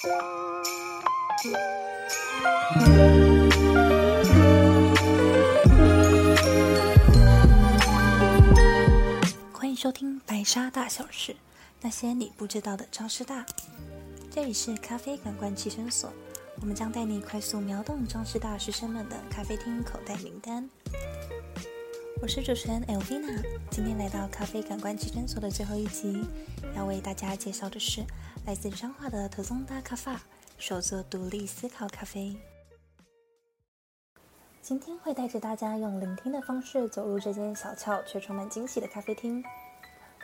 欢迎收听《白沙大小事》，那些你不知道的张师大。这里是咖啡感官提升所，我们将带你快速秒懂张师大师生们的咖啡厅口袋名单。我是主持人 Elvina，今天来到咖啡感官提升所的最后一集，要为大家介绍的是来自彰化的特松达咖啡，手做独立思考咖啡。今天会带着大家用聆听的方式走入这间小巧却充满惊喜的咖啡厅。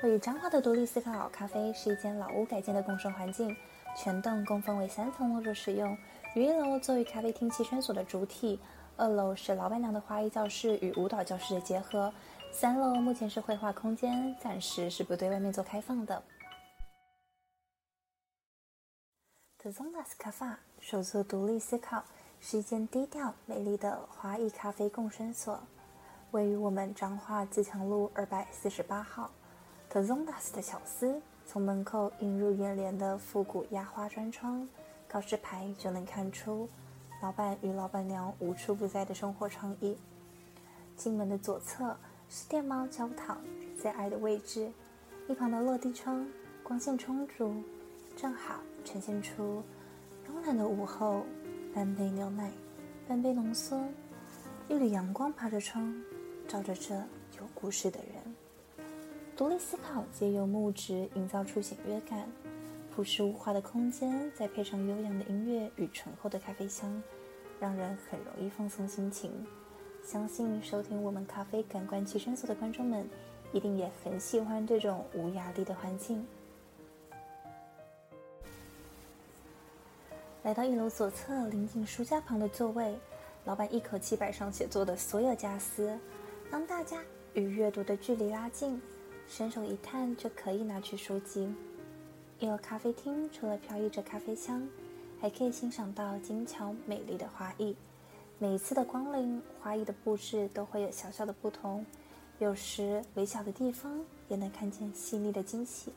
位于彰化的独立思考咖啡是一间老屋改建的共生环境，全栋共分为三层落座使用。于一楼作为咖啡厅齐身所的主体，二楼是老板娘的花艺教室与舞蹈教室的结合，三楼目前是绘画空间，暂时是不对外面做开放的。The Zondas Cafe 手作独立思考。是一间低调美丽的华裔咖啡共生所，位于我们彰化自强路二百四十八号。The Zondas 的巧思，从门口映入眼帘的复古压花砖窗、告示牌就能看出，老板与老板娘无处不在的生活创意。进门的左侧是电猫教堂最爱的位置，一旁的落地窗光线充足，正好呈现出慵懒的午后。半杯牛奶，半杯浓缩，一缕阳光爬着窗，照着这有故事的人。独立思考，借由木质营造出简约感，朴实无华的空间，再配上悠扬的音乐与醇厚的咖啡香，让人很容易放松心情。相信收听我们咖啡感官提升所的观众们，一定也很喜欢这种无压力的环境。来到一楼左侧临近书架旁的座位，老板一口气摆上写作的所有家私，让大家与阅读的距离拉近，伸手一探就可以拿取书籍。一楼咖啡厅除了飘逸着咖啡香，还可以欣赏到精巧美丽的花艺。每一次的光临，花艺的布置都会有小小的不同，有时微小的地方也能看见细腻的惊喜。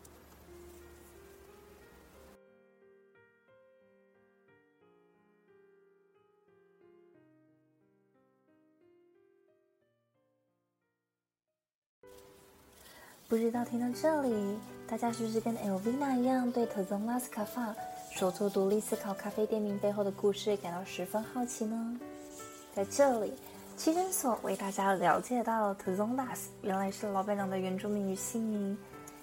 不知道听到这里，大家是不是跟 Elvina 一样，对 t o z o n a s Cafe 首座独立思考咖啡店名背后的故事感到十分好奇呢？在这里，七诊所为大家了解到 t o z o n a s 原来是老板娘的原住民与姓名，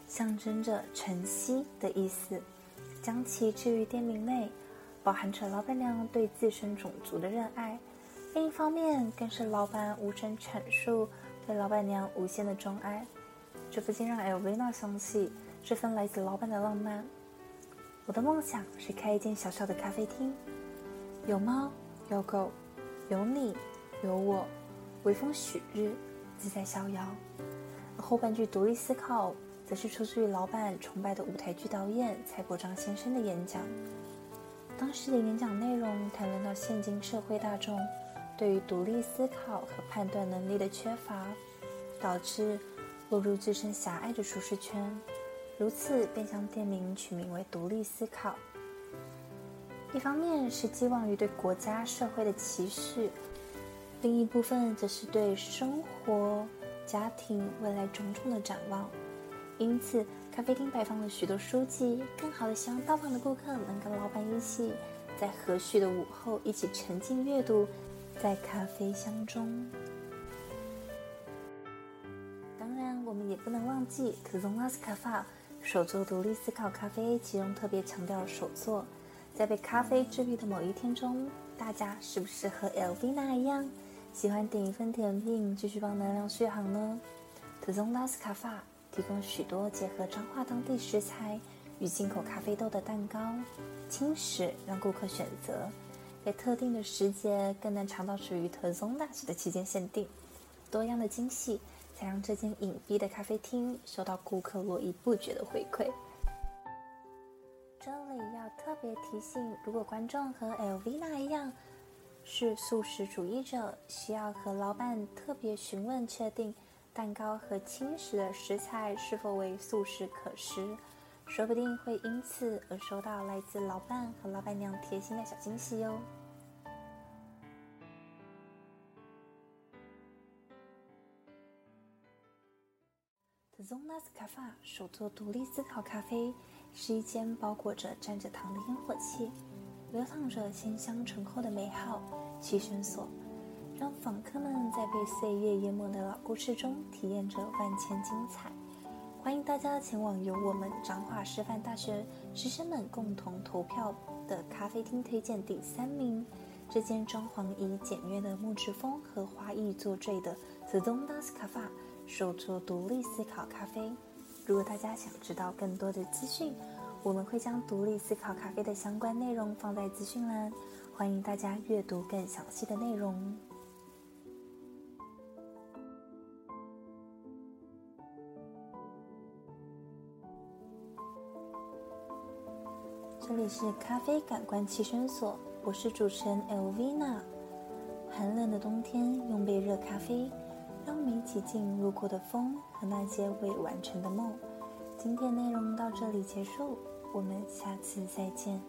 象征着晨曦的意思。将其置于店名内，包含着老板娘对自身种族的热爱，另一方面更是老板无声阐述对老板娘无限的钟爱。这不禁让 Elvina 想起这份来自老板的浪漫。我的梦想是开一间小小的咖啡厅，有猫，有狗，有你，有我，微风许日，自在逍遥。后半句独立思考，则是出自于老板崇拜的舞台剧导演蔡国章先生的演讲。当时的演讲内容谈论到现今社会大众对于独立思考和判断能力的缺乏，导致。落入自身狭隘的舒适圈，如此便将店名取名为“独立思考”。一方面是寄望于对国家社会的期许，另一部分则是对生活、家庭未来种种的展望。因此，咖啡厅摆放了许多书籍，更好的希望到访的顾客能跟老板一起，在和煦的午后一起沉浸阅读，在咖啡香中。我们也不能忘记 t z o n a s Cafe 手作独立思考咖啡，其中特别强调手作。在被咖啡治愈的某一天中，大家是不是和 l v i n a 一样，喜欢点一份甜品，继续帮能量续航呢 t z o n a s Cafe 提供许多结合彰化当地食材与进口咖啡豆的蛋糕、轻食，让顾客选择。在特定的时节，更能尝到属于 t z o n a s 的期间限定多样的惊喜。让这间隐蔽的咖啡厅收到顾客络绎不绝的回馈。这里要特别提醒，如果观众和 Elvina 一样是素食主义者，需要和老板特别询问确定蛋糕和轻食的食材是否为素食可食。说不定会因此而收到来自老板和老板娘贴心的小惊喜哟。The Zonas Cafe 手做独立思考咖啡，是一间包裹着蘸着糖的烟火气，流淌着鲜香醇厚的美好栖身所。让访客们在被岁月淹没的老故事中体验着万千精彩。欢迎大家前往由我们彰化师范大学师生们共同投票的咖啡厅推荐第三名，这间装潢以简约的木质风和花艺作缀的 The Donas Cafe，手做独立思考咖啡。如果大家想知道更多的资讯，我们会将独立思考咖啡的相关内容放在资讯栏，欢迎大家阅读更详细的内容。这里是咖啡感官栖身所，我是主持人 Elvina。寒冷的冬天，用杯热咖啡，让我们一起进入过的风和那些未完成的梦。今天内容到这里结束，我们下次再见。